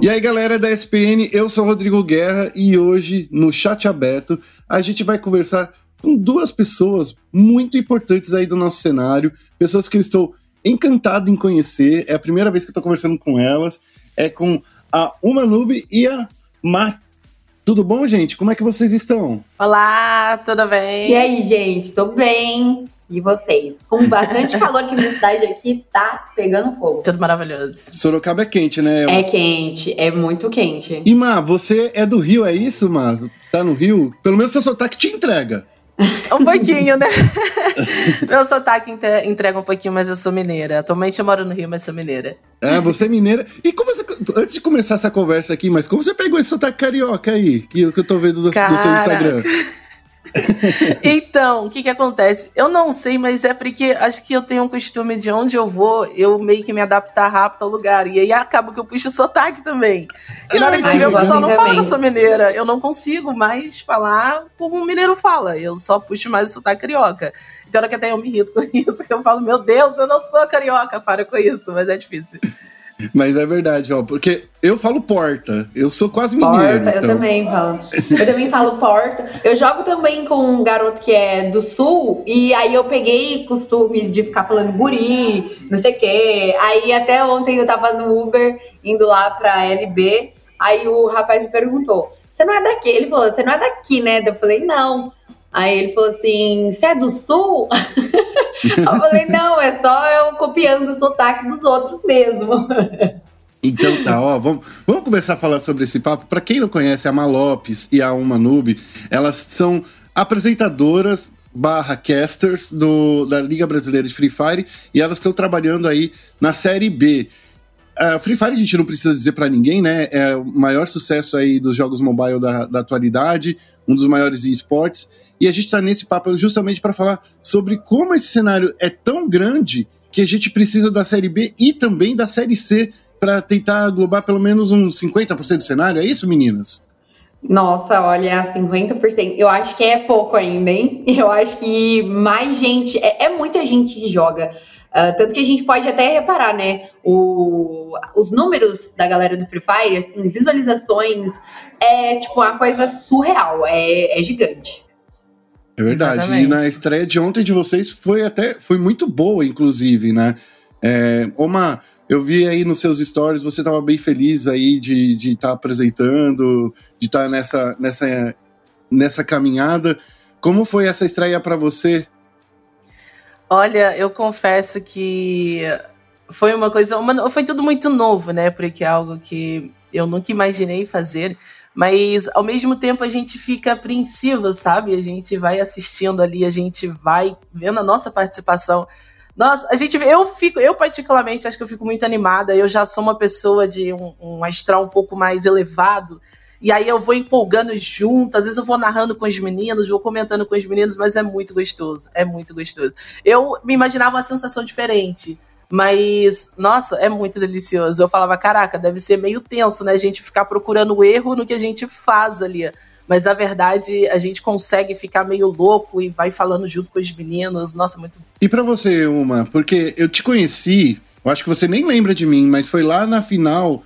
E aí, galera da SPN, eu sou Rodrigo Guerra e hoje, no chat aberto, a gente vai conversar com duas pessoas muito importantes aí do nosso cenário, pessoas que eu estou encantado em conhecer. É a primeira vez que eu estou conversando com elas. É com a Uma Nube e a Má. Tudo bom, gente? Como é que vocês estão? Olá, tudo bem? E aí, gente? Tô bem. E vocês? Com bastante calor que minha cidade aqui tá pegando fogo. Tudo maravilhoso. Sorocaba é quente, né? É quente, é muito quente. E, Má, você é do Rio, é isso, Má? Tá no Rio? Pelo menos seu sotaque te entrega. Um pouquinho, né? Meu sotaque entrega um pouquinho, mas eu sou mineira. Atualmente eu moro no Rio, mas sou mineira. É, você é mineira. E como você, antes de começar essa conversa aqui, mas como você pegou esse sotaque carioca aí, que, que eu tô vendo do, do seu Instagram? então, o que que acontece? Eu não sei, mas é porque acho que eu tenho um costume de onde eu vou, eu meio que me adaptar rápido ao lugar. E aí acaba que eu puxo sotaque também. E na hora que eu, o pessoal não fala que eu sou mineira. Eu não consigo mais falar como um mineiro fala. Eu só puxo mais o sotaque carioca. Pior que até eu me irrito com isso, que eu falo, meu Deus, eu não sou carioca, para com isso, mas é difícil. Mas é verdade, ó, porque eu falo porta, eu sou quase mineiro. Porta, então. eu também falo. Eu também falo porta. Eu jogo também com um garoto que é do sul, e aí eu peguei costume de ficar falando guri, não sei o quê. Aí até ontem eu tava no Uber, indo lá pra LB, aí o rapaz me perguntou, você não é daqui? Ele falou, você não é daqui, né? Eu falei, não. Aí ele falou assim: Você é do sul? eu falei: Não, é só eu copiando o sotaque dos outros mesmo. Então tá, ó, vamos, vamos começar a falar sobre esse papo. Para quem não conhece, a Malopes e a Uma Noob, elas são apresentadoras barra casters do, da Liga Brasileira de Free Fire e elas estão trabalhando aí na Série B. Uh, Free Fire a gente não precisa dizer para ninguém, né? É o maior sucesso aí dos jogos mobile da, da atualidade, um dos maiores esportes. E a gente está nesse papo justamente para falar sobre como esse cenário é tão grande que a gente precisa da Série B e também da Série C para tentar aglobar pelo menos uns 50% do cenário. É isso, meninas? Nossa, olha, 50%. Eu acho que é pouco ainda, hein? Eu acho que mais gente. É, é muita gente que joga. Uh, tanto que a gente pode até reparar, né? O, os números da galera do Free Fire, assim, visualizações, é tipo uma coisa surreal, é, é gigante. É verdade. Exatamente. E na estreia de ontem de vocês foi até foi muito boa, inclusive, né? É, Oma, eu vi aí nos seus stories, você estava bem feliz aí de estar de tá apresentando, de estar tá nessa, nessa, nessa caminhada. Como foi essa estreia para você? Olha, eu confesso que foi uma coisa, uma, foi tudo muito novo, né? Porque é algo que eu nunca imaginei fazer. Mas ao mesmo tempo a gente fica apreensivo, sabe? A gente vai assistindo ali, a gente vai vendo a nossa participação. Nossa, a gente, eu fico, eu particularmente acho que eu fico muito animada. Eu já sou uma pessoa de um, um astral um pouco mais elevado. E aí eu vou empolgando junto, às vezes eu vou narrando com os meninos, vou comentando com os meninos, mas é muito gostoso, é muito gostoso. Eu me imaginava uma sensação diferente. Mas, nossa, é muito delicioso. Eu falava, caraca, deve ser meio tenso, né? A gente ficar procurando erro no que a gente faz ali. Mas, na verdade, a gente consegue ficar meio louco e vai falando junto com os meninos. Nossa, muito E para você, Uma, porque eu te conheci, eu acho que você nem lembra de mim, mas foi lá na final.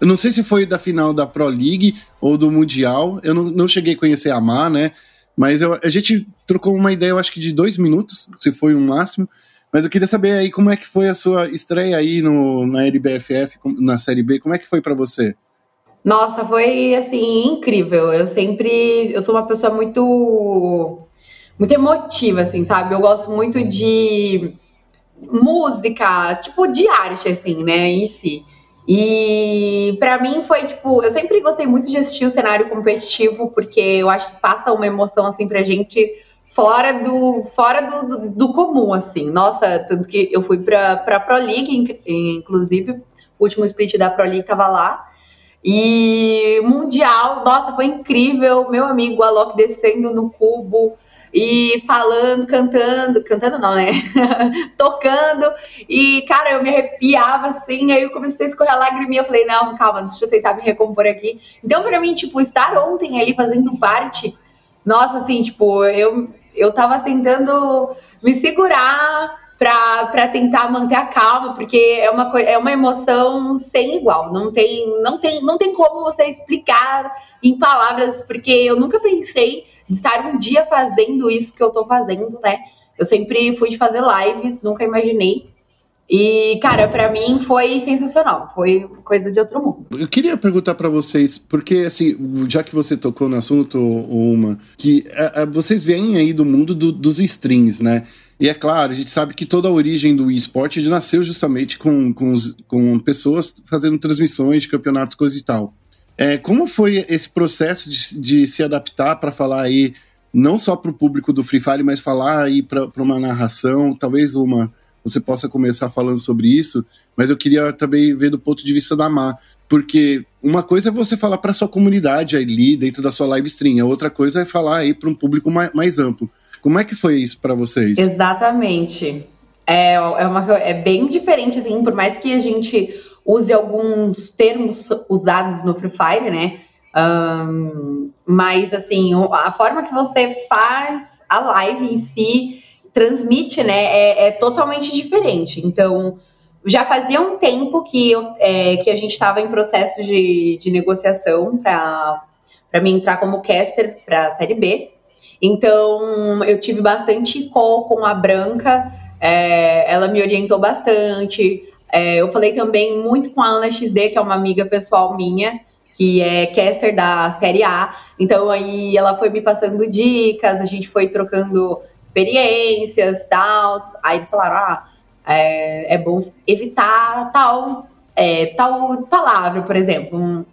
Eu não sei se foi da final da Pro League ou do Mundial. Eu não, não cheguei a conhecer a Má, né? Mas eu, a gente trocou uma ideia, eu acho que de dois minutos, se foi o um máximo. Mas eu queria saber aí como é que foi a sua estreia aí no, na LBFF, na Série B, como é que foi para você? Nossa, foi assim incrível. Eu sempre, eu sou uma pessoa muito muito emotiva assim, sabe? Eu gosto muito de música, tipo de arte assim, né, em si. E para mim foi tipo, eu sempre gostei muito de assistir o cenário competitivo porque eu acho que passa uma emoção assim pra gente fora do fora do, do, do, comum, assim. Nossa, tanto que eu fui para a Pro League, inclusive, o último split da Pro League tava lá. E Mundial, nossa, foi incrível. Meu amigo Alok descendo no cubo e falando, cantando, cantando não, né? Tocando. E, cara, eu me arrepiava assim. Aí eu comecei a escorrer a lágriminha. Eu falei, não, calma, deixa eu tentar me recompor aqui. Então, para mim, tipo, estar ontem ali fazendo parte. Nossa, assim, tipo, eu eu tava tentando me segurar para tentar manter a calma, porque é uma, é uma emoção sem igual. Não tem, não, tem, não tem como você explicar em palavras, porque eu nunca pensei de estar um dia fazendo isso que eu tô fazendo, né? Eu sempre fui de fazer lives, nunca imaginei. E, cara, para mim foi sensacional, foi coisa de outro mundo. Eu queria perguntar para vocês, porque, assim, já que você tocou no assunto, uma, que a, a, vocês vêm aí do mundo do, dos strings, né? E é claro, a gente sabe que toda a origem do esporte nasceu justamente com, com, os, com pessoas fazendo transmissões de campeonatos, coisa e tal. É, como foi esse processo de, de se adaptar para falar aí, não só para o público do Free Fire, mas falar aí para uma narração, talvez uma você possa começar falando sobre isso, mas eu queria também ver do ponto de vista da Má, porque uma coisa é você falar para sua comunidade ali dentro da sua live stream, a outra coisa é falar aí para um público mais, mais, amplo. Como é que foi isso para vocês? Exatamente. É, é, uma, é bem diferente, assim, por mais que a gente use alguns termos usados no Free Fire, né? Um, mas, assim, a forma que você faz a live em si transmite, né, é, é totalmente diferente. Então, já fazia um tempo que, eu, é, que a gente estava em processo de, de negociação para me entrar como caster para a Série B. Então, eu tive bastante call com a Branca, é, ela me orientou bastante. É, eu falei também muito com a Ana XD, que é uma amiga pessoal minha, que é caster da Série A. Então, aí ela foi me passando dicas, a gente foi trocando experiências, tal. Aí eles falaram, ah, é, é bom evitar tal, é, tal palavra, por exemplo.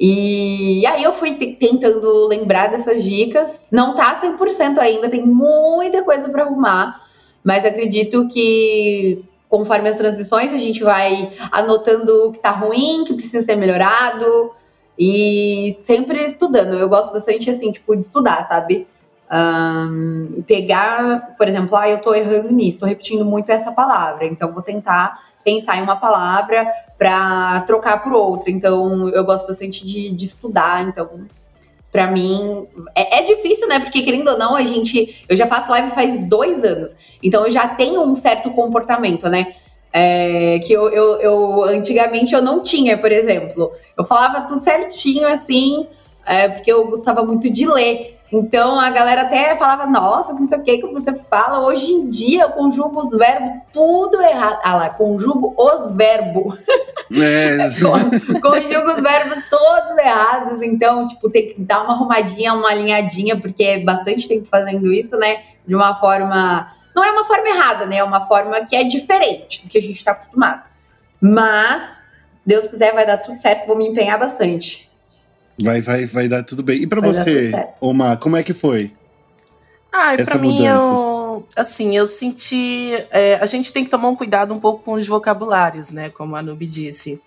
E aí eu fui tentando lembrar dessas dicas. Não tá 100% ainda, tem muita coisa para arrumar, mas acredito que conforme as transmissões a gente vai anotando o que tá ruim, que precisa ser melhorado e sempre estudando. Eu gosto bastante assim, tipo, de estudar, sabe? Um, pegar, por exemplo, ah, eu estou errando nisso, estou repetindo muito essa palavra, então vou tentar pensar em uma palavra para trocar por outra. Então, eu gosto bastante de, de estudar, então para mim é, é, difícil, né? Porque querendo ou não, a gente, eu já faço live faz dois anos, então eu já tenho um certo comportamento, né? É, que eu, eu, eu, antigamente eu não tinha, por exemplo, eu falava tudo certinho assim, é, porque eu gostava muito de ler. Então a galera até falava, nossa, não sei o que que você fala. Hoje em dia eu conjugo os verbos tudo errado. Ah lá, conjugo os verbos. É. conjugo os verbos todos errados. Então, tipo, tem que dar uma arrumadinha, uma alinhadinha, porque é bastante tempo fazendo isso, né? De uma forma. Não é uma forma errada, né? É uma forma que é diferente do que a gente está acostumado. Mas, Deus quiser, vai dar tudo certo, vou me empenhar bastante. Vai, vai, vai dar tudo bem. E para você, Omar, como é que foi? Ah, para mim eu, assim, eu senti, é, a gente tem que tomar um cuidado um pouco com os vocabulários, né, como a Nubi disse.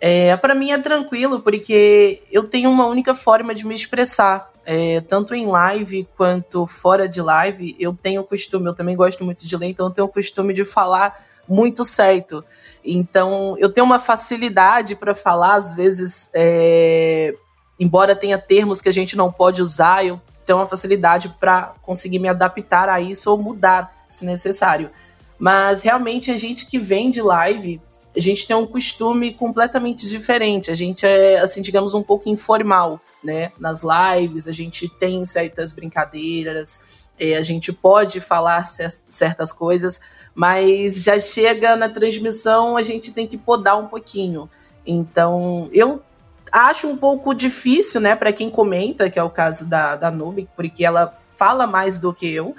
É, para mim é tranquilo porque eu tenho uma única forma de me expressar, é, tanto em live quanto fora de live. Eu tenho o costume, eu também gosto muito de ler, então eu tenho o costume de falar muito certo. Então eu tenho uma facilidade para falar, às vezes é, embora tenha termos que a gente não pode usar, eu tenho uma facilidade para conseguir me adaptar a isso ou mudar, se necessário. Mas realmente a gente que vem de live, a gente tem um costume completamente diferente. A gente é, assim, digamos, um pouco informal, né? Nas lives, a gente tem certas brincadeiras, é, a gente pode falar certas coisas, mas já chega na transmissão, a gente tem que podar um pouquinho. Então, eu acho um pouco difícil, né, para quem comenta, que é o caso da, da Nubi, porque ela fala mais do que eu,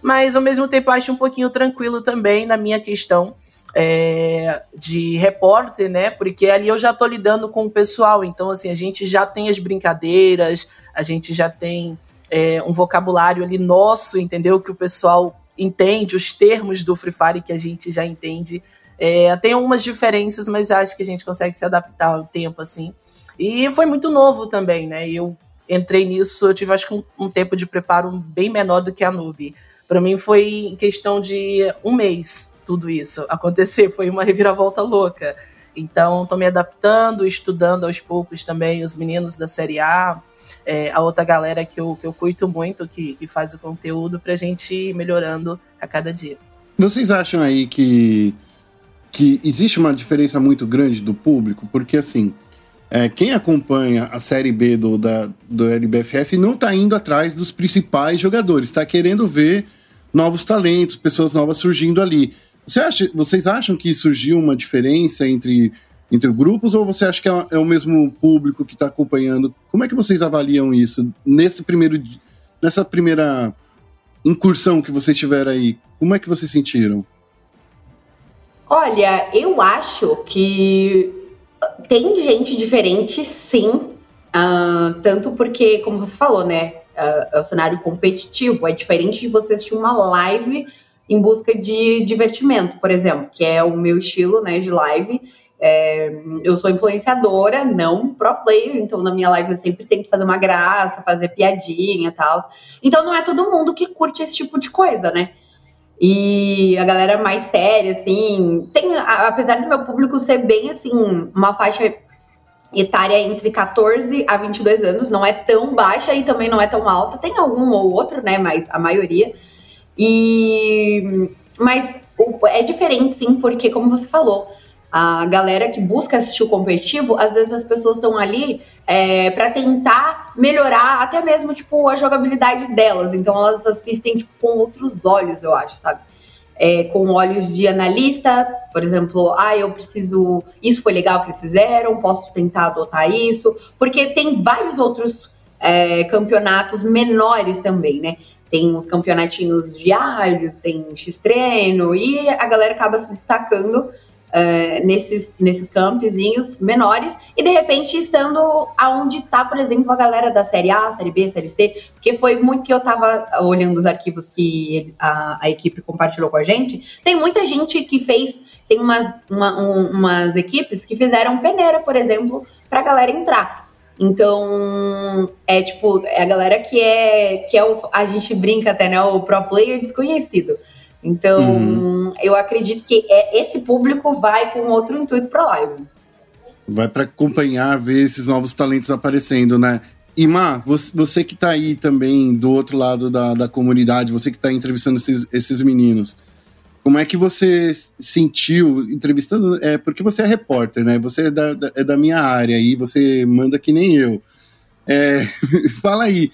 mas ao mesmo tempo acho um pouquinho tranquilo também na minha questão é, de repórter, né? Porque ali eu já tô lidando com o pessoal, então assim, a gente já tem as brincadeiras, a gente já tem é, um vocabulário ali nosso, entendeu? Que o pessoal entende, os termos do Free Fire que a gente já entende. É, tem algumas diferenças, mas acho que a gente consegue se adaptar ao tempo, assim. E foi muito novo também, né? Eu entrei nisso, eu tive acho que um, um tempo de preparo bem menor do que a Nube. Para mim foi questão de um mês tudo isso acontecer, foi uma reviravolta louca. Então, estou me adaptando, estudando aos poucos também os meninos da Série A, é, a outra galera que eu, que eu curto muito, que, que faz o conteúdo, para a gente ir melhorando a cada dia. Vocês acham aí que, que existe uma diferença muito grande do público? Porque, assim, é, quem acompanha a Série B do, da, do LBFF não está indo atrás dos principais jogadores, está querendo ver novos talentos, pessoas novas surgindo ali. Você acha, vocês acham que surgiu uma diferença entre, entre grupos ou você acha que é, é o mesmo público que está acompanhando? Como é que vocês avaliam isso nesse primeiro, nessa primeira incursão que vocês tiveram aí? Como é que vocês sentiram? Olha, eu acho que tem gente diferente, sim. Uh, tanto porque, como você falou, né? Uh, é o cenário competitivo. É diferente de você assistir uma live em busca de divertimento, por exemplo, que é o meu estilo né, de live. É, eu sou influenciadora, não pro player, então na minha live eu sempre tento fazer uma graça, fazer piadinha e tal. Então não é todo mundo que curte esse tipo de coisa, né? E a galera mais séria, assim, tem, apesar do meu público ser bem, assim, uma faixa etária entre 14 a 22 anos, não é tão baixa e também não é tão alta, tem algum ou outro, né, mas a maioria. E mas é diferente sim, porque como você falou, a galera que busca assistir o competitivo, às vezes as pessoas estão ali é, para tentar melhorar até mesmo tipo a jogabilidade delas. Então elas assistem tipo, com outros olhos, eu acho, sabe? É, com olhos de analista, por exemplo, ah, eu preciso. Isso foi legal que eles fizeram, posso tentar adotar isso, porque tem vários outros é, campeonatos menores também, né? Tem os campeonatinhos diários, tem X-treino, e a galera acaba se destacando uh, nesses, nesses campzinhos menores e de repente estando aonde está, por exemplo, a galera da Série A, Série B, Série C, porque foi muito que eu estava olhando os arquivos que a, a, equipe compartilhou com a gente. Tem muita gente que fez, tem umas, uma, um, umas equipes que fizeram peneira, por exemplo, para a galera entrar. Então, é tipo, é a galera que é que é o, a gente brinca até, né, o pro player desconhecido. Então, uhum. eu acredito que é, esse público vai com outro intuito para live. Vai para acompanhar, ver esses novos talentos aparecendo, né? E Má, você, você que está aí também do outro lado da, da comunidade, você que está entrevistando esses, esses meninos, como é que você sentiu entrevistando? É porque você é repórter, né? Você é da, da, é da minha área e você manda que nem eu. É, fala aí,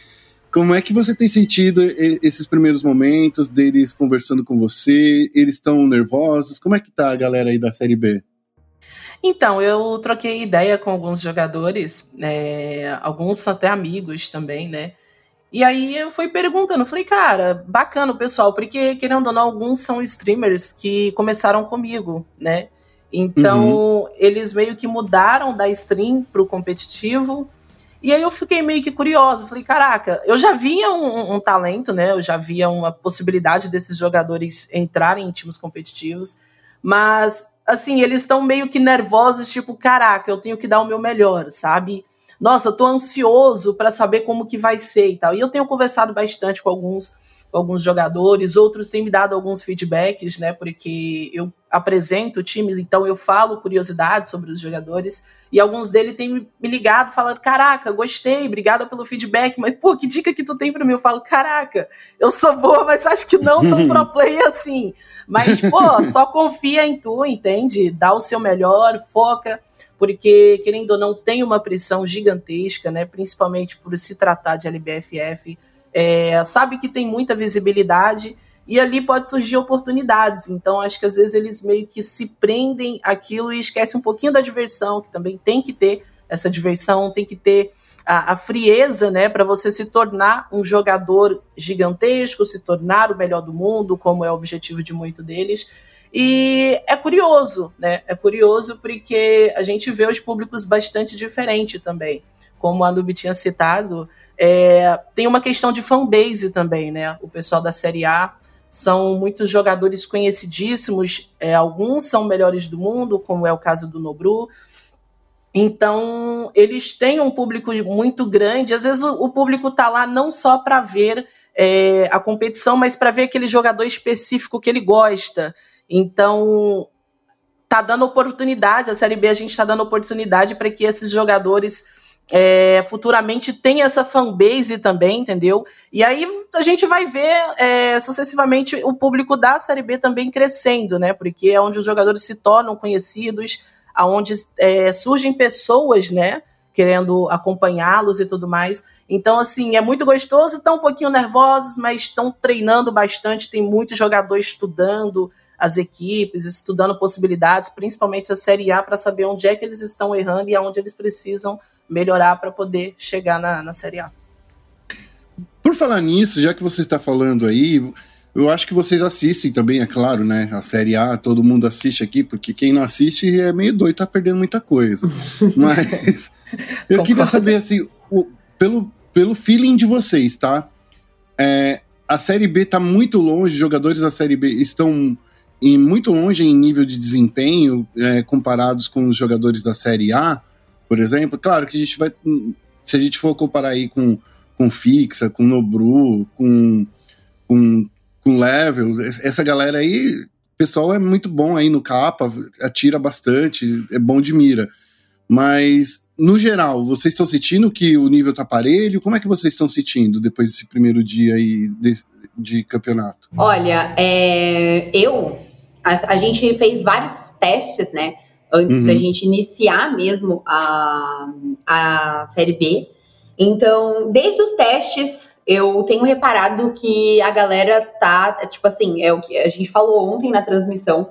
como é que você tem sentido esses primeiros momentos deles conversando com você? Eles estão nervosos? Como é que tá a galera aí da Série B? Então, eu troquei ideia com alguns jogadores, é, alguns são até amigos também, né? E aí eu fui perguntando, falei, cara, bacana o pessoal, porque querendo ou não, alguns são streamers que começaram comigo, né? Então, uhum. eles meio que mudaram da stream pro competitivo e aí eu fiquei meio que curiosa, falei, caraca, eu já via um, um, talento, né? Eu já via uma possibilidade desses jogadores entrarem em times competitivos, mas assim, eles estão meio que nervosos, tipo, caraca, eu tenho que dar o meu melhor, sabe? Nossa, eu tô ansioso para saber como que vai ser e tal. E eu tenho conversado bastante com alguns alguns jogadores, outros têm me dado alguns feedbacks, né? Porque eu apresento times, então eu falo curiosidades sobre os jogadores. E alguns deles têm me ligado falando: Caraca, gostei, obrigada pelo feedback, mas pô, que dica que tu tem para mim? Eu falo: Caraca, eu sou boa, mas acho que não tão pro play assim. Mas, pô, só confia em tu, entende? Dá o seu melhor, foca, porque, querendo ou não, tem uma pressão gigantesca, né? Principalmente por se tratar de LBFF é, sabe que tem muita visibilidade e ali pode surgir oportunidades. Então, acho que às vezes eles meio que se prendem aquilo e esquecem um pouquinho da diversão, que também tem que ter essa diversão, tem que ter a, a frieza, né, para você se tornar um jogador gigantesco, se tornar o melhor do mundo, como é o objetivo de muito deles. E é curioso, né? É curioso porque a gente vê os públicos bastante diferentes também. Como a Nubi tinha citado, é, tem uma questão de fanbase também, né? O pessoal da Série A são muitos jogadores conhecidíssimos, é, alguns são melhores do mundo, como é o caso do Nobru. Então, eles têm um público muito grande. Às vezes, o, o público está lá não só para ver é, a competição, mas para ver aquele jogador específico que ele gosta. Então, tá dando oportunidade, a Série B a gente está dando oportunidade para que esses jogadores é, futuramente tem essa fanbase também, entendeu? E aí a gente vai ver é, sucessivamente o público da Série B também crescendo, né? Porque é onde os jogadores se tornam conhecidos, aonde é, surgem pessoas, né? Querendo acompanhá-los e tudo mais. Então, assim, é muito gostoso, estão um pouquinho nervosos, mas estão treinando bastante, tem muitos jogadores estudando as equipes, estudando possibilidades, principalmente a Série A, para saber onde é que eles estão errando e aonde eles precisam melhorar para poder chegar na, na Série A. Por falar nisso, já que você está falando aí, eu acho que vocês assistem também, é claro, né? A Série A, todo mundo assiste aqui, porque quem não assiste é meio doido, tá perdendo muita coisa. Mas eu queria saber, assim, o, pelo, pelo feeling de vocês, tá? É, a Série B tá muito longe, os jogadores da Série B estão em, muito longe em nível de desempenho é, comparados com os jogadores da Série A por exemplo. Claro que a gente vai. Se a gente for comparar aí com, com Fixa, com Nobru, com, com, com Level, essa galera aí, o pessoal é muito bom aí no capa, atira bastante, é bom de mira. Mas, no geral, vocês estão sentindo que o nível tá parelho? Como é que vocês estão sentindo depois desse primeiro dia aí de, de campeonato? Olha, é, eu. A, a gente fez vários testes, né? Antes uhum. da gente iniciar mesmo a, a Série B. Então, desde os testes, eu tenho reparado que a galera tá, tipo assim, é o que a gente falou ontem na transmissão,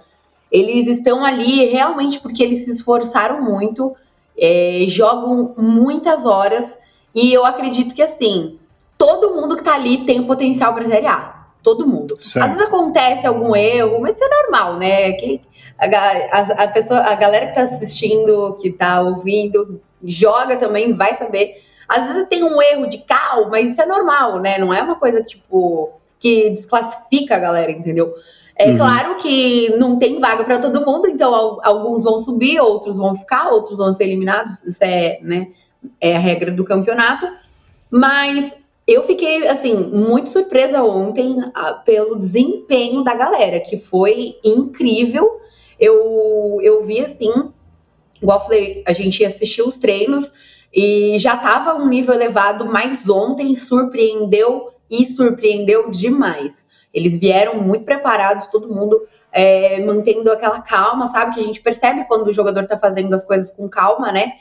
eles estão ali realmente porque eles se esforçaram muito, é, jogam muitas horas, e eu acredito que assim, todo mundo que tá ali tem potencial para Série A. Todo mundo. Certo. Às vezes acontece algum erro, mas isso é normal, né? Que, a, a, a, pessoa, a galera que está assistindo, que está ouvindo, joga também, vai saber. Às vezes tem um erro de cal, mas isso é normal, né? Não é uma coisa tipo que desclassifica a galera, entendeu? É uhum. claro que não tem vaga para todo mundo, então alguns vão subir, outros vão ficar, outros vão ser eliminados. Isso é, né, é a regra do campeonato. Mas eu fiquei, assim, muito surpresa ontem ah, pelo desempenho da galera, que foi incrível eu, eu vi assim, igual falei, a gente assistiu os treinos e já estava um nível elevado, mas ontem surpreendeu e surpreendeu demais. Eles vieram muito preparados, todo mundo é, mantendo aquela calma, sabe? Que a gente percebe quando o jogador está fazendo as coisas com calma, né?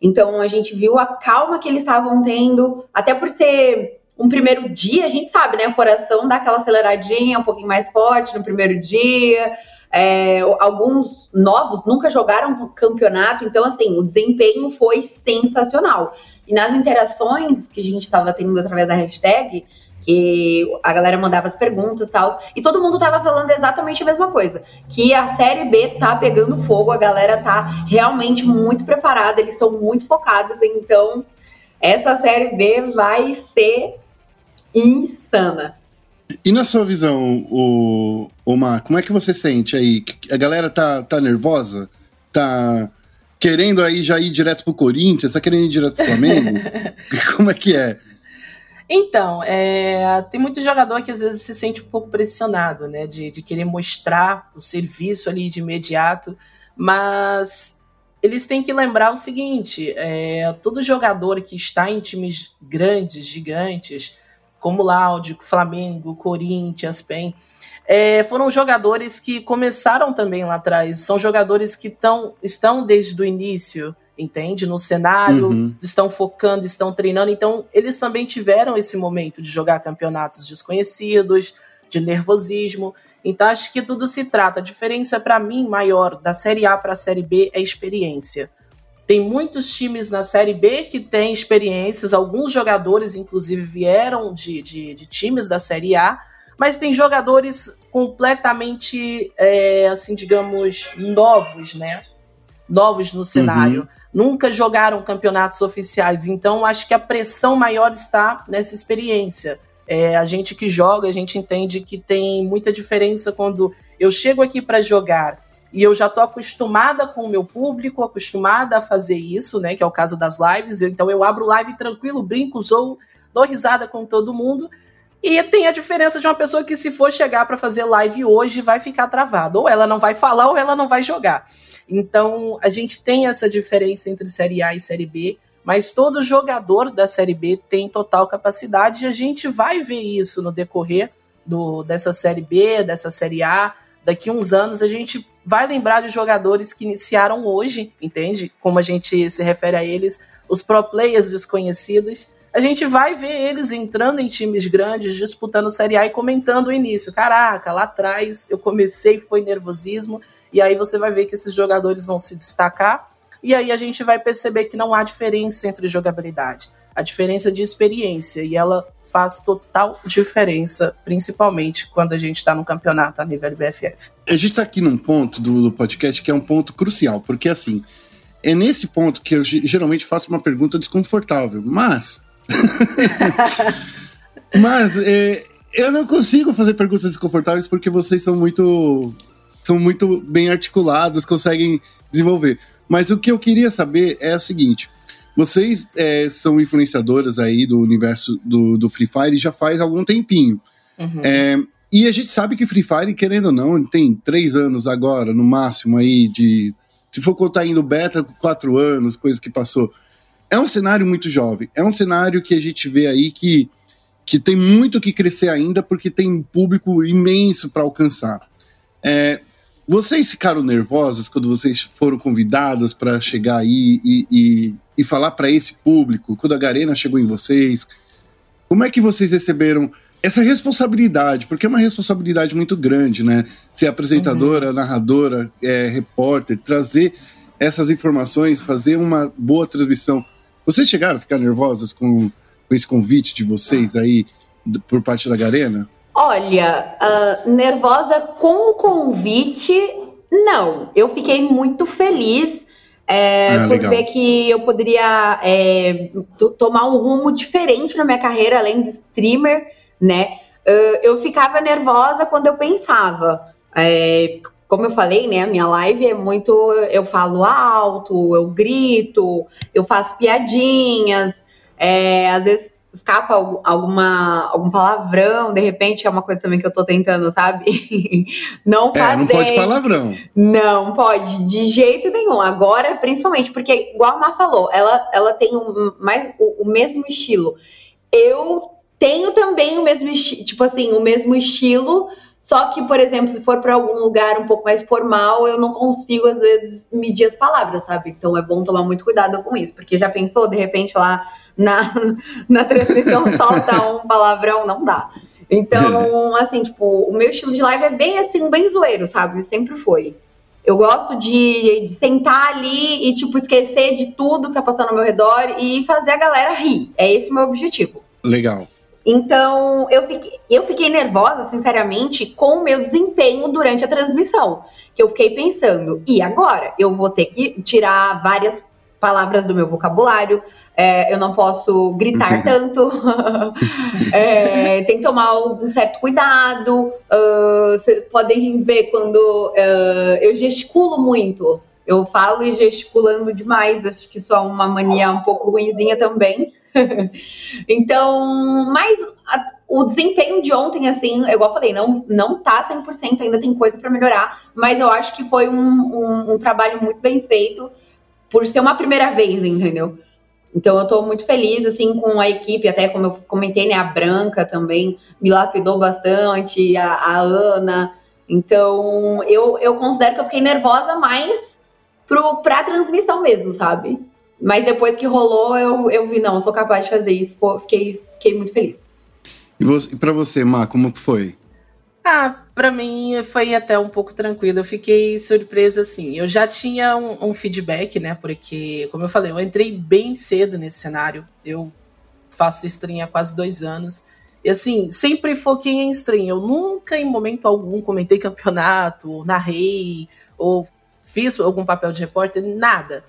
Então a gente viu a calma que eles estavam tendo, até por ser um primeiro dia, a gente sabe, né? O coração dá aquela aceleradinha um pouquinho mais forte no primeiro dia. É, alguns novos nunca jogaram campeonato, então assim, o desempenho foi sensacional. E nas interações que a gente estava tendo através da hashtag, que a galera mandava as perguntas e tal, e todo mundo tava falando exatamente a mesma coisa, que a Série B tá pegando fogo, a galera tá realmente muito preparada, eles estão muito focados, então essa Série B vai ser insana. E na sua visão, o, o Mar, como é que você sente aí? A galera tá, tá nervosa? Tá querendo aí já ir direto pro Corinthians? Tá querendo ir direto pro Flamengo? como é que é? Então, é, tem muito jogador que às vezes se sente um pouco pressionado, né? De, de querer mostrar o serviço ali de imediato, mas eles têm que lembrar o seguinte: é, todo jogador que está em times grandes, gigantes, como Láudio, Flamengo, Corinthians, PEN, é, foram jogadores que começaram também lá atrás. São jogadores que tão, estão desde o início, entende? No cenário, uhum. estão focando, estão treinando. Então, eles também tiveram esse momento de jogar campeonatos desconhecidos, de nervosismo. Então, acho que tudo se trata. A diferença, para mim, maior da Série A para a Série B é experiência. Tem muitos times na Série B que têm experiências, alguns jogadores, inclusive, vieram de, de, de times da Série A, mas tem jogadores completamente, é, assim, digamos, novos, né? Novos no cenário. Uhum. Nunca jogaram campeonatos oficiais, então acho que a pressão maior está nessa experiência. É, a gente que joga, a gente entende que tem muita diferença quando eu chego aqui para jogar e eu já tô acostumada com o meu público, acostumada a fazer isso, né? Que é o caso das lives. Então eu abro live tranquilo, brinco, sou, dou risada com todo mundo. E tem a diferença de uma pessoa que, se for chegar para fazer live hoje, vai ficar travada. Ou ela não vai falar, ou ela não vai jogar. Então, a gente tem essa diferença entre Série A e Série B. mas todo jogador da Série B tem total capacidade e a gente vai ver isso no decorrer do, dessa Série B, dessa Série A. Daqui uns anos a gente vai lembrar de jogadores que iniciaram hoje, entende? Como a gente se refere a eles, os pro players desconhecidos. A gente vai ver eles entrando em times grandes, disputando Série A e comentando o início. Caraca, lá atrás eu comecei, foi nervosismo. E aí você vai ver que esses jogadores vão se destacar e aí a gente vai perceber que não há diferença entre jogabilidade, a diferença de experiência, e ela faz total diferença, principalmente quando a gente está no campeonato a nível BFF. A gente está aqui num ponto do, do podcast que é um ponto crucial, porque assim, é nesse ponto que eu geralmente faço uma pergunta desconfortável, mas. mas é, eu não consigo fazer perguntas desconfortáveis porque vocês são muito. são muito bem articulados, conseguem desenvolver. Mas o que eu queria saber é o seguinte: vocês é, são influenciadoras aí do universo do, do Free Fire já faz algum tempinho. Uhum. É, e a gente sabe que Free Fire, querendo ou não, tem três anos agora, no máximo, aí de. Se for contar indo beta, quatro anos, coisa que passou. É um cenário muito jovem. É um cenário que a gente vê aí que, que tem muito que crescer ainda, porque tem um público imenso para alcançar. É, vocês ficaram nervosas quando vocês foram convidadas para chegar aí e, e, e falar para esse público, quando a Garena chegou em vocês? Como é que vocês receberam essa responsabilidade? Porque é uma responsabilidade muito grande, né? Ser apresentadora, uhum. narradora, é, repórter, trazer essas informações, fazer uma boa transmissão. Vocês chegaram a ficar nervosas com, com esse convite de vocês aí por parte da Garena? Olha, uh, nervosa com o convite, não. Eu fiquei muito feliz é, ah, por legal. ver que eu poderia é, tomar um rumo diferente na minha carreira, além de streamer, né? Uh, eu ficava nervosa quando eu pensava. É, como eu falei, né? A minha live é muito. Eu falo alto, eu grito, eu faço piadinhas. É, às vezes escapa alguma, algum palavrão, de repente é uma coisa também que eu tô tentando, sabe? não fazer. É, não pode palavrão. Não pode, de jeito nenhum. Agora, principalmente, porque, igual a Má falou, ela, ela tem um, mais, o, o mesmo estilo. Eu tenho também o mesmo estilo, tipo assim, o mesmo estilo, só que, por exemplo, se for para algum lugar um pouco mais formal, eu não consigo, às vezes, medir as palavras, sabe? Então é bom tomar muito cuidado com isso, porque já pensou, de repente, lá na, na transmissão solta um palavrão, não dá. Então, assim, tipo, o meu estilo de live é bem assim, bem zoeiro, sabe? Sempre foi. Eu gosto de, de sentar ali e, tipo, esquecer de tudo que tá passando ao meu redor e fazer a galera rir. É esse o meu objetivo. Legal. Então, eu fiquei, eu fiquei nervosa, sinceramente, com o meu desempenho durante a transmissão. Que eu fiquei pensando, e agora? Eu vou ter que tirar várias palavras do meu vocabulário, é, eu não posso gritar uhum. tanto, é, tem que tomar um certo cuidado. Uh, vocês podem ver quando uh, eu gesticulo muito. Eu falo e gesticulando demais, acho que isso é uma mania um pouco ruinzinha também. então, mas a, o desempenho de ontem, assim, igual eu falei, não, não tá 100%, ainda tem coisa para melhorar, mas eu acho que foi um, um, um trabalho muito bem feito por ser uma primeira vez, entendeu? Então eu estou muito feliz assim com a equipe, até como eu comentei, né, a Branca também me lapidou bastante, a, a Ana. Então eu, eu considero que eu fiquei nervosa mais para a transmissão mesmo, sabe? Mas depois que rolou, eu, eu vi, não, eu sou capaz de fazer isso, fiquei, fiquei muito feliz. E, e para você, Má, como foi? Ah, para mim foi até um pouco tranquilo. Eu fiquei surpresa assim. Eu já tinha um, um, feedback, né? Porque, como eu falei, eu entrei bem cedo nesse cenário. Eu faço stream há quase dois anos. E assim, sempre foquei em stream. Eu nunca, em momento algum, comentei campeonato, narrei, ou fiz algum papel de repórter, nada.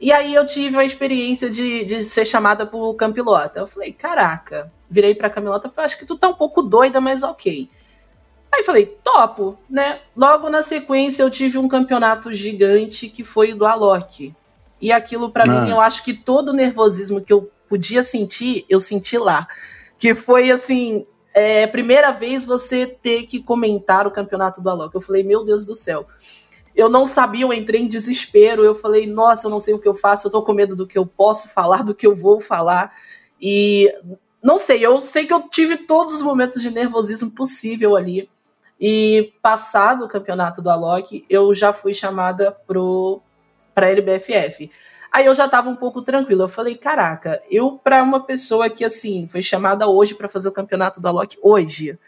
E aí eu tive a experiência de, de ser chamada por Campilota. Eu falei, caraca, virei pra Camilota e falei, acho que tu tá um pouco doida, mas ok. Aí falei, topo, né? Logo na sequência eu tive um campeonato gigante que foi o do Alok. E aquilo para ah. mim, eu acho que todo o nervosismo que eu podia sentir, eu senti lá. Que foi assim, é, primeira vez você ter que comentar o campeonato do Alok. Eu falei, meu Deus do céu. eu não sabia, eu entrei em desespero. Eu falei, nossa, eu não sei o que eu faço, eu tô com medo do que eu posso falar, do que eu vou falar. E não sei, eu sei que eu tive todos os momentos de nervosismo possível ali. E passado o campeonato do Alok, eu já fui chamada pro para LBFF. Aí eu já tava um pouco tranquila. Eu falei, caraca, eu para uma pessoa que assim foi chamada hoje para fazer o campeonato do Alok hoje,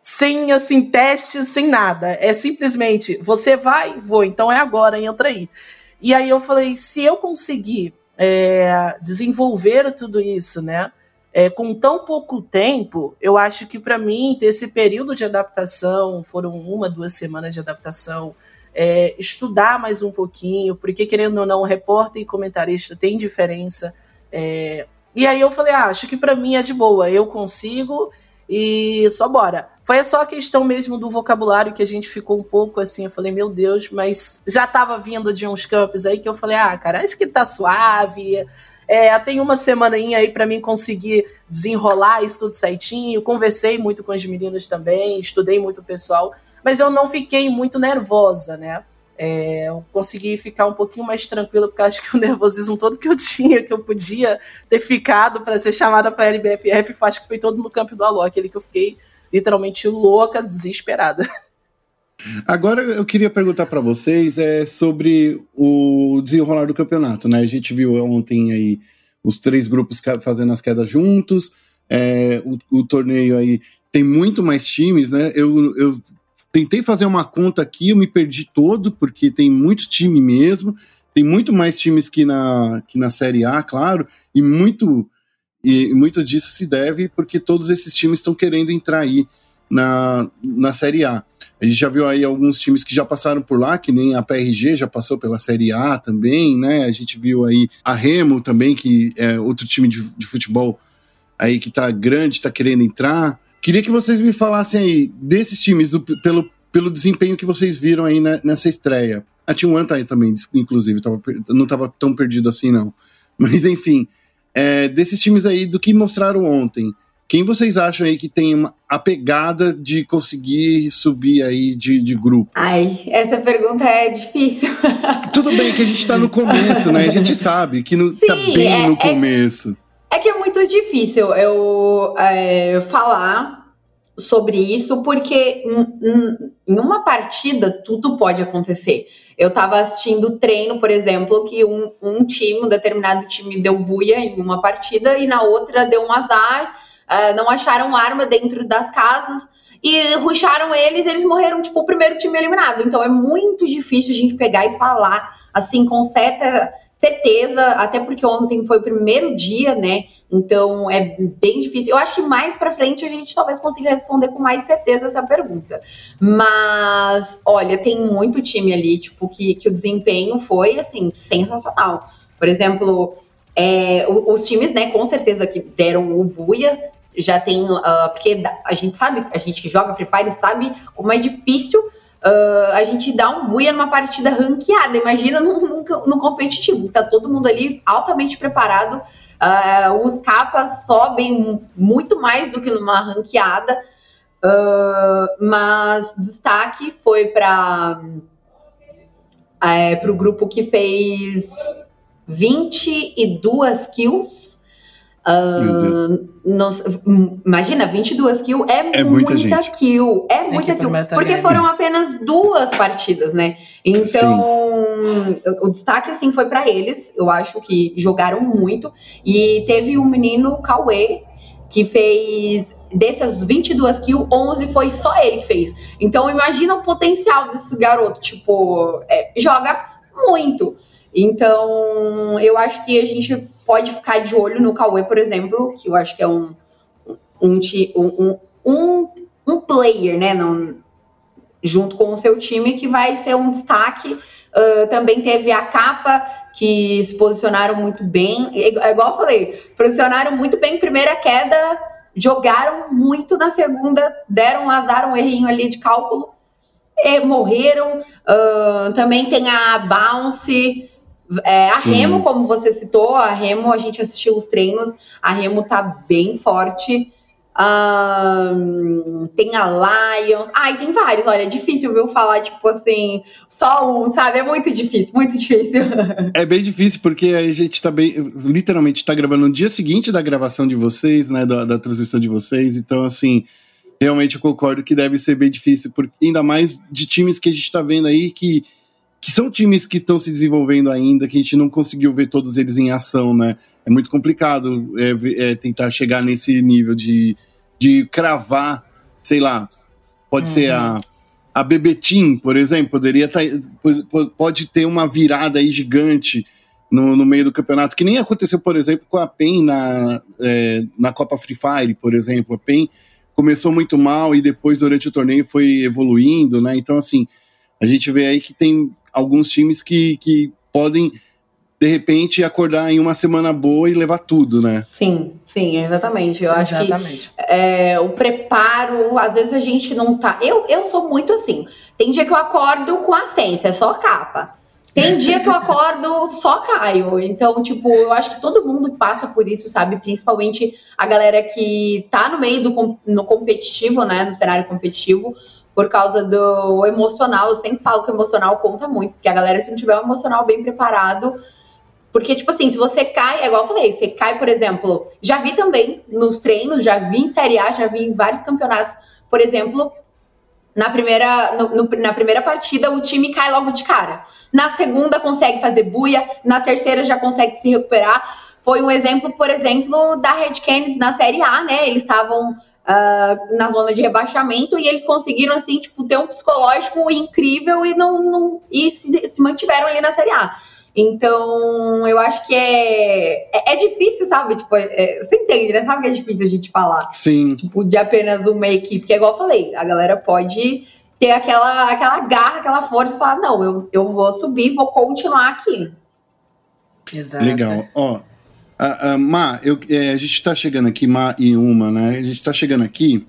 sem assim testes, sem nada, é simplesmente você vai, vou, então é agora, entra aí. E aí eu falei, se eu conseguir é, desenvolver tudo isso, né? É, com tão pouco tempo, eu acho que para mim, ter esse período de adaptação, foram uma, duas semanas de adaptação, é, estudar mais um pouquinho, porque querendo ou não, repórter e comentarista tem diferença. É, e aí eu falei, ah, acho que para mim é de boa, eu consigo e só bora. Foi só a questão mesmo do vocabulário que a gente ficou um pouco assim, eu falei, meu Deus, mas já tava vindo de uns campos aí que eu falei, ah, cara, acho que tá suave, é, tem uma semaninha aí para mim conseguir desenrolar isso tudo certinho. Conversei muito com as meninas também, estudei muito o pessoal, mas eu não fiquei muito nervosa, né? É, eu consegui ficar um pouquinho mais tranquila, porque acho que o nervosismo todo que eu tinha, que eu podia ter ficado para ser chamada para a LBFF, acho que foi todo no campo do Alô, aquele que eu fiquei literalmente louca, desesperada. Agora eu queria perguntar para vocês é, sobre o desenrolar do campeonato, né? A gente viu ontem aí os três grupos fazendo as quedas juntos, é, o, o, torneio aí tem muito mais times, né? Eu, eu tentei fazer uma conta aqui, eu me perdi todo, porque tem muito time mesmo, tem muito mais times que na, que na Série A, claro, e muito, e muito disso se deve porque todos esses times estão querendo entrar aí na, na Série A. A gente já viu aí alguns times que já passaram por lá, que nem a PRG já passou pela Série A também, né? A gente viu aí a Remo também, que é outro time de, de futebol aí que tá grande, tá querendo entrar. Queria que vocês me falassem aí desses times, do, pelo, pelo desempenho que vocês viram aí né, nessa estreia. A T1 tá aí também, inclusive, tava, não tava tão perdido assim, não. Mas enfim, é, desses times aí, do que mostraram ontem. Quem vocês acham aí que tem uma, a pegada de conseguir subir aí de, de grupo? Ai, essa pergunta é difícil. Tudo bem que a gente tá no começo, né? A gente sabe que no, tá Sim, tá bem é, no é começo. É, é, que é muito difícil eu é, falar sobre isso, porque em uma partida tudo pode acontecer. Eu estava assistindo treino, por exemplo, que um, um time, um determinado time deu buia em uma partida e na outra deu um azar uh, não acharam arma dentro das casas e ruxaram eles, eles morreram, tipo, o primeiro time eliminado. Então é muito difícil a gente pegar e falar assim com certa certeza, até porque ontem foi o primeiro dia, né? Então é bem difícil. Eu acho que mais para frente a gente talvez consiga responder com mais certeza essa pergunta. Mas, olha, tem muito time ali, tipo, que, que o desempenho foi assim sensacional. Por exemplo, é, os times, né, com certeza que deram o buia já tem. Uh, porque a gente sabe, a gente que joga Free Fire sabe como é difícil uh, a gente dar um buia numa partida ranqueada. Imagina no, competitivo. Tá todo mundo ali altamente preparado. Uh, os capas sobem muito mais do que numa ranqueada. mas destaque foi para é, o grupo que fez 22 kills Uh, imagina, 22 kills é, é muita, muita kill. É Tem muita kill. Porque foram apenas duas partidas, né? Então, Sim. o destaque, assim, foi para eles. Eu acho que jogaram muito. E teve um menino, Cauê, que fez. Dessas 22 kills, 11 foi só ele que fez. Então, imagina o potencial desse garoto. Tipo, é, joga muito. Então, eu acho que a gente pode ficar de olho no Cauê, por exemplo, que eu acho que é um, um, um, um, player, né? Não, junto com o seu time, que vai ser um destaque. Uh, também teve a capa, que se posicionaram muito bem. É igual eu falei, posicionaram muito bem primeira queda, jogaram muito na segunda, deram um azar, um errinho ali de cálculo, e morreram. Uh, também tem a Bounce, é, a Sim. Remo, como você citou, a Remo, a gente assistiu os treinos, a Remo tá bem forte. Um, tem a Lions. Ai, tem vários. Olha, é difícil, viu, falar, tipo assim, só um, sabe? É muito difícil, muito difícil. É bem difícil, porque a gente tá bem. Literalmente tá gravando no dia seguinte da gravação de vocês, né? Da, da transmissão de vocês. Então, assim, realmente eu concordo que deve ser bem difícil, porque, ainda mais de times que a gente tá vendo aí que que são times que estão se desenvolvendo ainda, que a gente não conseguiu ver todos eles em ação, né? É muito complicado é, é, tentar chegar nesse nível de, de cravar, sei lá, pode uhum. ser a, a Bebetim, por exemplo, poderia tá, pode ter uma virada aí gigante no, no meio do campeonato, que nem aconteceu, por exemplo, com a PEN na, é, na Copa Free Fire, por exemplo. A PEN começou muito mal e depois, durante o torneio, foi evoluindo, né? Então, assim, a gente vê aí que tem alguns times que, que podem, de repente, acordar em uma semana boa e levar tudo, né? Sim, sim, exatamente. Eu exatamente. acho que é, o preparo, às vezes a gente não tá. Eu, eu sou muito assim. Tem dia que eu acordo com a ciência, é só capa. Tem dia que eu acordo só caio. Então, tipo, eu acho que todo mundo passa por isso, sabe? Principalmente a galera que tá no meio do no competitivo, né? No cenário competitivo por causa do emocional. Eu sempre falo que o emocional conta muito, porque a galera, se não tiver um emocional bem preparado. Porque, tipo assim, se você cai, é igual eu falei, você cai, por exemplo, já vi também nos treinos, já vi em Série A, já vi em vários campeonatos, por exemplo, na primeira, no, no, na primeira partida o time cai logo de cara. Na segunda consegue fazer buia, na terceira já consegue se recuperar. Foi um exemplo, por exemplo, da Red Canids na Série A, né? Eles estavam uh, na zona de rebaixamento e eles conseguiram, assim, tipo, ter um psicológico incrível e não, não e se, se mantiveram ali na Série A. Então, eu acho que é, é, é difícil, sabe? Tipo, é, você entende, né? Sabe que é difícil a gente falar. Sim. Tipo, de apenas uma equipe. Que é igual eu falei, a galera pode ter aquela, aquela garra, aquela força e falar, não, eu, eu vou subir, vou continuar aqui. Exato. Legal. Ó, Uh, uh, Má, eu, é, a gente está chegando aqui, Má e Uma, né? A gente está chegando aqui.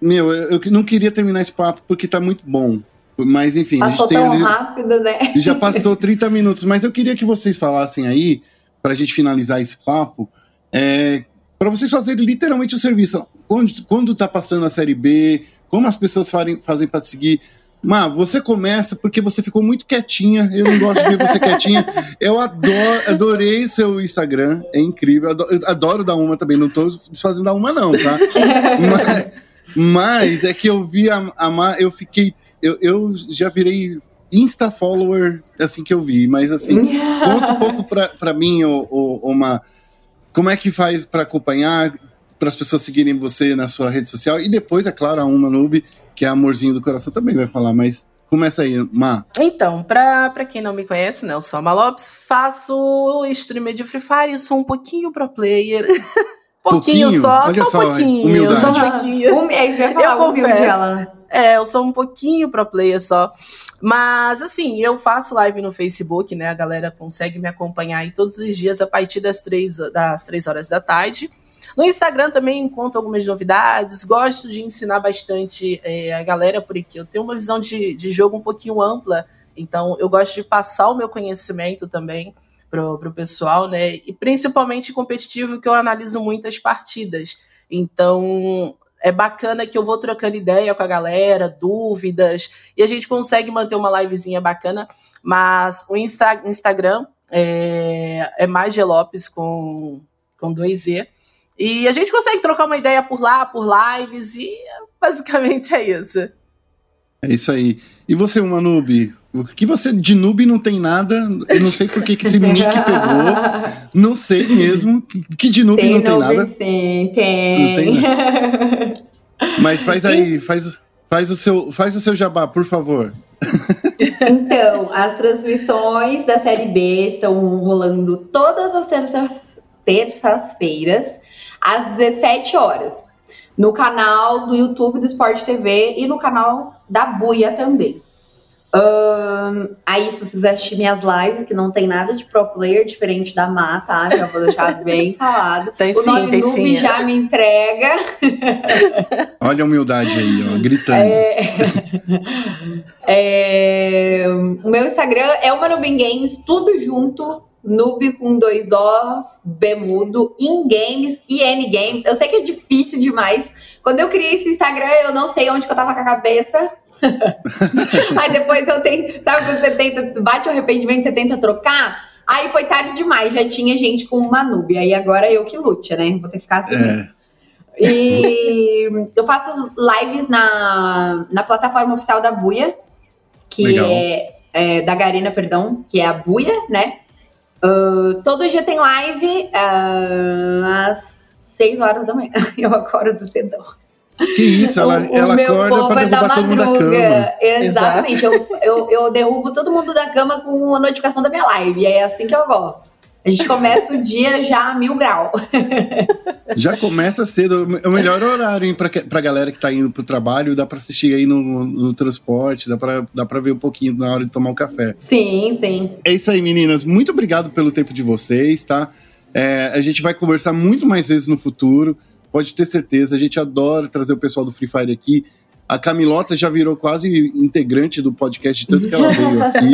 Meu, eu, eu, não queria terminar esse papo porque está muito bom. Mas enfim, passou a gente tão tem. rápido, né? Já passou 30 minutos, mas eu queria que vocês falassem aí, para a gente finalizar esse papo, é, para vocês fazerem literalmente o serviço. Quando, quando tá passando a série B, como as pessoas farem, fazem para seguir Má, você começa porque você ficou muito quietinha. Eu não gosto de ver você quietinha. Eu adoro, adorei seu Instagram, é incrível. Adoro, adoro dar uma também. Não tô desfazendo da uma, não, tá? mas, mas, é que eu vi a, a Má, eu fiquei. Eu, eu já virei Insta follower assim que eu vi, mas assim, conta um pouco pra, pra mim, uma. Como é que faz para acompanhar, para as pessoas seguirem você na sua rede social e depois, é claro, a Uma Noob que é amorzinho do coração, também vai falar, mas começa aí, Ma. Então, pra, pra quem não me conhece, né, eu sou a Malopes, faço streamer de Free Fire, sou um pouquinho pro player. pouquinho, pouquinho, só, Olha só, um pouquinho, humildade. só um pouquinho. É isso que eu ia falar, eu confesso. Ela. É, eu sou um pouquinho pro player só. Mas, assim, eu faço live no Facebook, né? A galera consegue me acompanhar aí todos os dias a partir das três, das três horas da tarde. No Instagram também encontro algumas novidades, gosto de ensinar bastante é, a galera, porque eu tenho uma visão de, de jogo um pouquinho ampla, então eu gosto de passar o meu conhecimento também pro, pro pessoal, né? E principalmente competitivo, que eu analiso muitas partidas. Então, é bacana que eu vou trocando ideia com a galera, dúvidas, e a gente consegue manter uma livezinha bacana. Mas o Insta, Instagram é, é mais Lopes com, com dois E. E a gente consegue trocar uma ideia por lá, por lives, e basicamente é isso. É isso aí. E você, uma noob? O que você de noob não tem nada? Eu não sei por que, que esse nick pegou. Não sei mesmo. Que de noob tem não tem nada. Sim, tem. tem Mas faz aí, faz, faz, o seu, faz o seu jabá, por favor. Então, as transmissões da Série B estão rolando todas as terças-feiras às 17 horas, no canal do YouTube do Sport TV e no canal da Buia também. Um, aí, se vocês assistirem minhas lives, que não tem nada de pro player diferente da Má, tá? Já vou deixar bem falado. Tem o nome tem sim. já me entrega. Olha a humildade aí, ó, gritando. É... é... O meu Instagram é o Manubin Games, tudo junto Noob com dois Os, Bemudo, In Games e N Games. Eu sei que é difícil demais. Quando eu criei esse Instagram, eu não sei onde que eu tava com a cabeça. Aí depois eu tenho. Sabe quando você tenta, bate o arrependimento, você tenta trocar? Aí foi tarde demais, já tinha gente com uma noob. Aí agora eu que lute, né? Vou ter que ficar assim. É. E eu faço lives na, na plataforma oficial da Buia, que é, é, da Garena, perdão, que é a Buia, né? Uh, todo dia tem live uh, às 6 horas da manhã. Eu acordo cedão. Que isso, ela, o, ela acorda para é derrubar todo mundo da cama. Exatamente, eu, eu, eu, derrubo todo mundo da cama com a notificação da minha live. E é assim que eu gosto. A gente começa o dia já a mil grau. Já começa cedo. É o melhor horário hein, pra, pra galera que tá indo pro trabalho. Dá pra assistir aí no, no transporte, dá pra, dá pra ver um pouquinho na hora de tomar um café. Sim, sim. É isso aí, meninas. Muito obrigado pelo tempo de vocês, tá? É, a gente vai conversar muito mais vezes no futuro pode ter certeza. A gente adora trazer o pessoal do Free Fire aqui. A Camilota já virou quase integrante do podcast, tanto que ela veio aqui.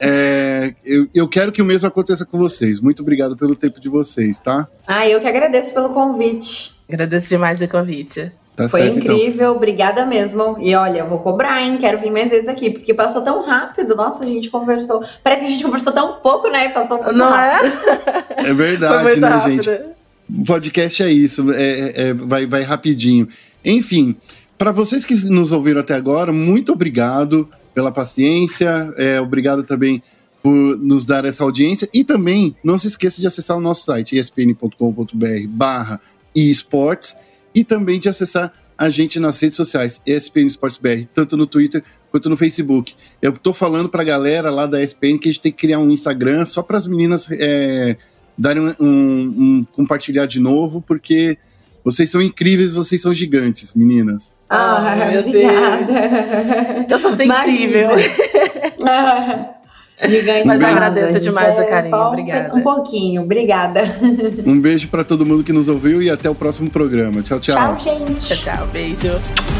É, eu, eu, quero que o mesmo aconteça com vocês. Muito obrigado pelo tempo de vocês, tá? Ah, eu que agradeço pelo convite. Agradeço demais o convite. Tá Foi certo, então. incrível, então. obrigada mesmo. E olha, eu vou cobrar, hein? Quero vir mais vezes aqui, porque passou tão rápido. Nossa, a gente conversou. Parece que a gente conversou tão pouco, né? Passou, passou Não rápido. é? É verdade, né, rápido. gente? podcast é isso, é, é, é, vai, vai rapidinho. Enfim, para vocês que nos ouviram até agora, muito obrigado pela paciência, é, obrigado também por nos dar essa audiência e também não se esqueça de acessar o nosso site espn.com.br barra esportes e também de acessar a gente nas redes sociais, ESPN Esportes BR, tanto no Twitter quanto no Facebook. Eu tô falando pra galera lá da ESPN que a gente tem que criar um Instagram só para as meninas é, darem um, um, um, compartilhar de novo, porque vocês são incríveis, vocês são gigantes, meninas. Ah, ah meu obrigada. Deus. Eu sou sensível. Gigante. Mas agradeço demais o carinho. Obrigada. Um pouquinho, obrigada. Um beijo para todo mundo que nos ouviu e até o próximo programa. Tchau, tchau. Tchau, gente. Tchau, tchau. Beijo.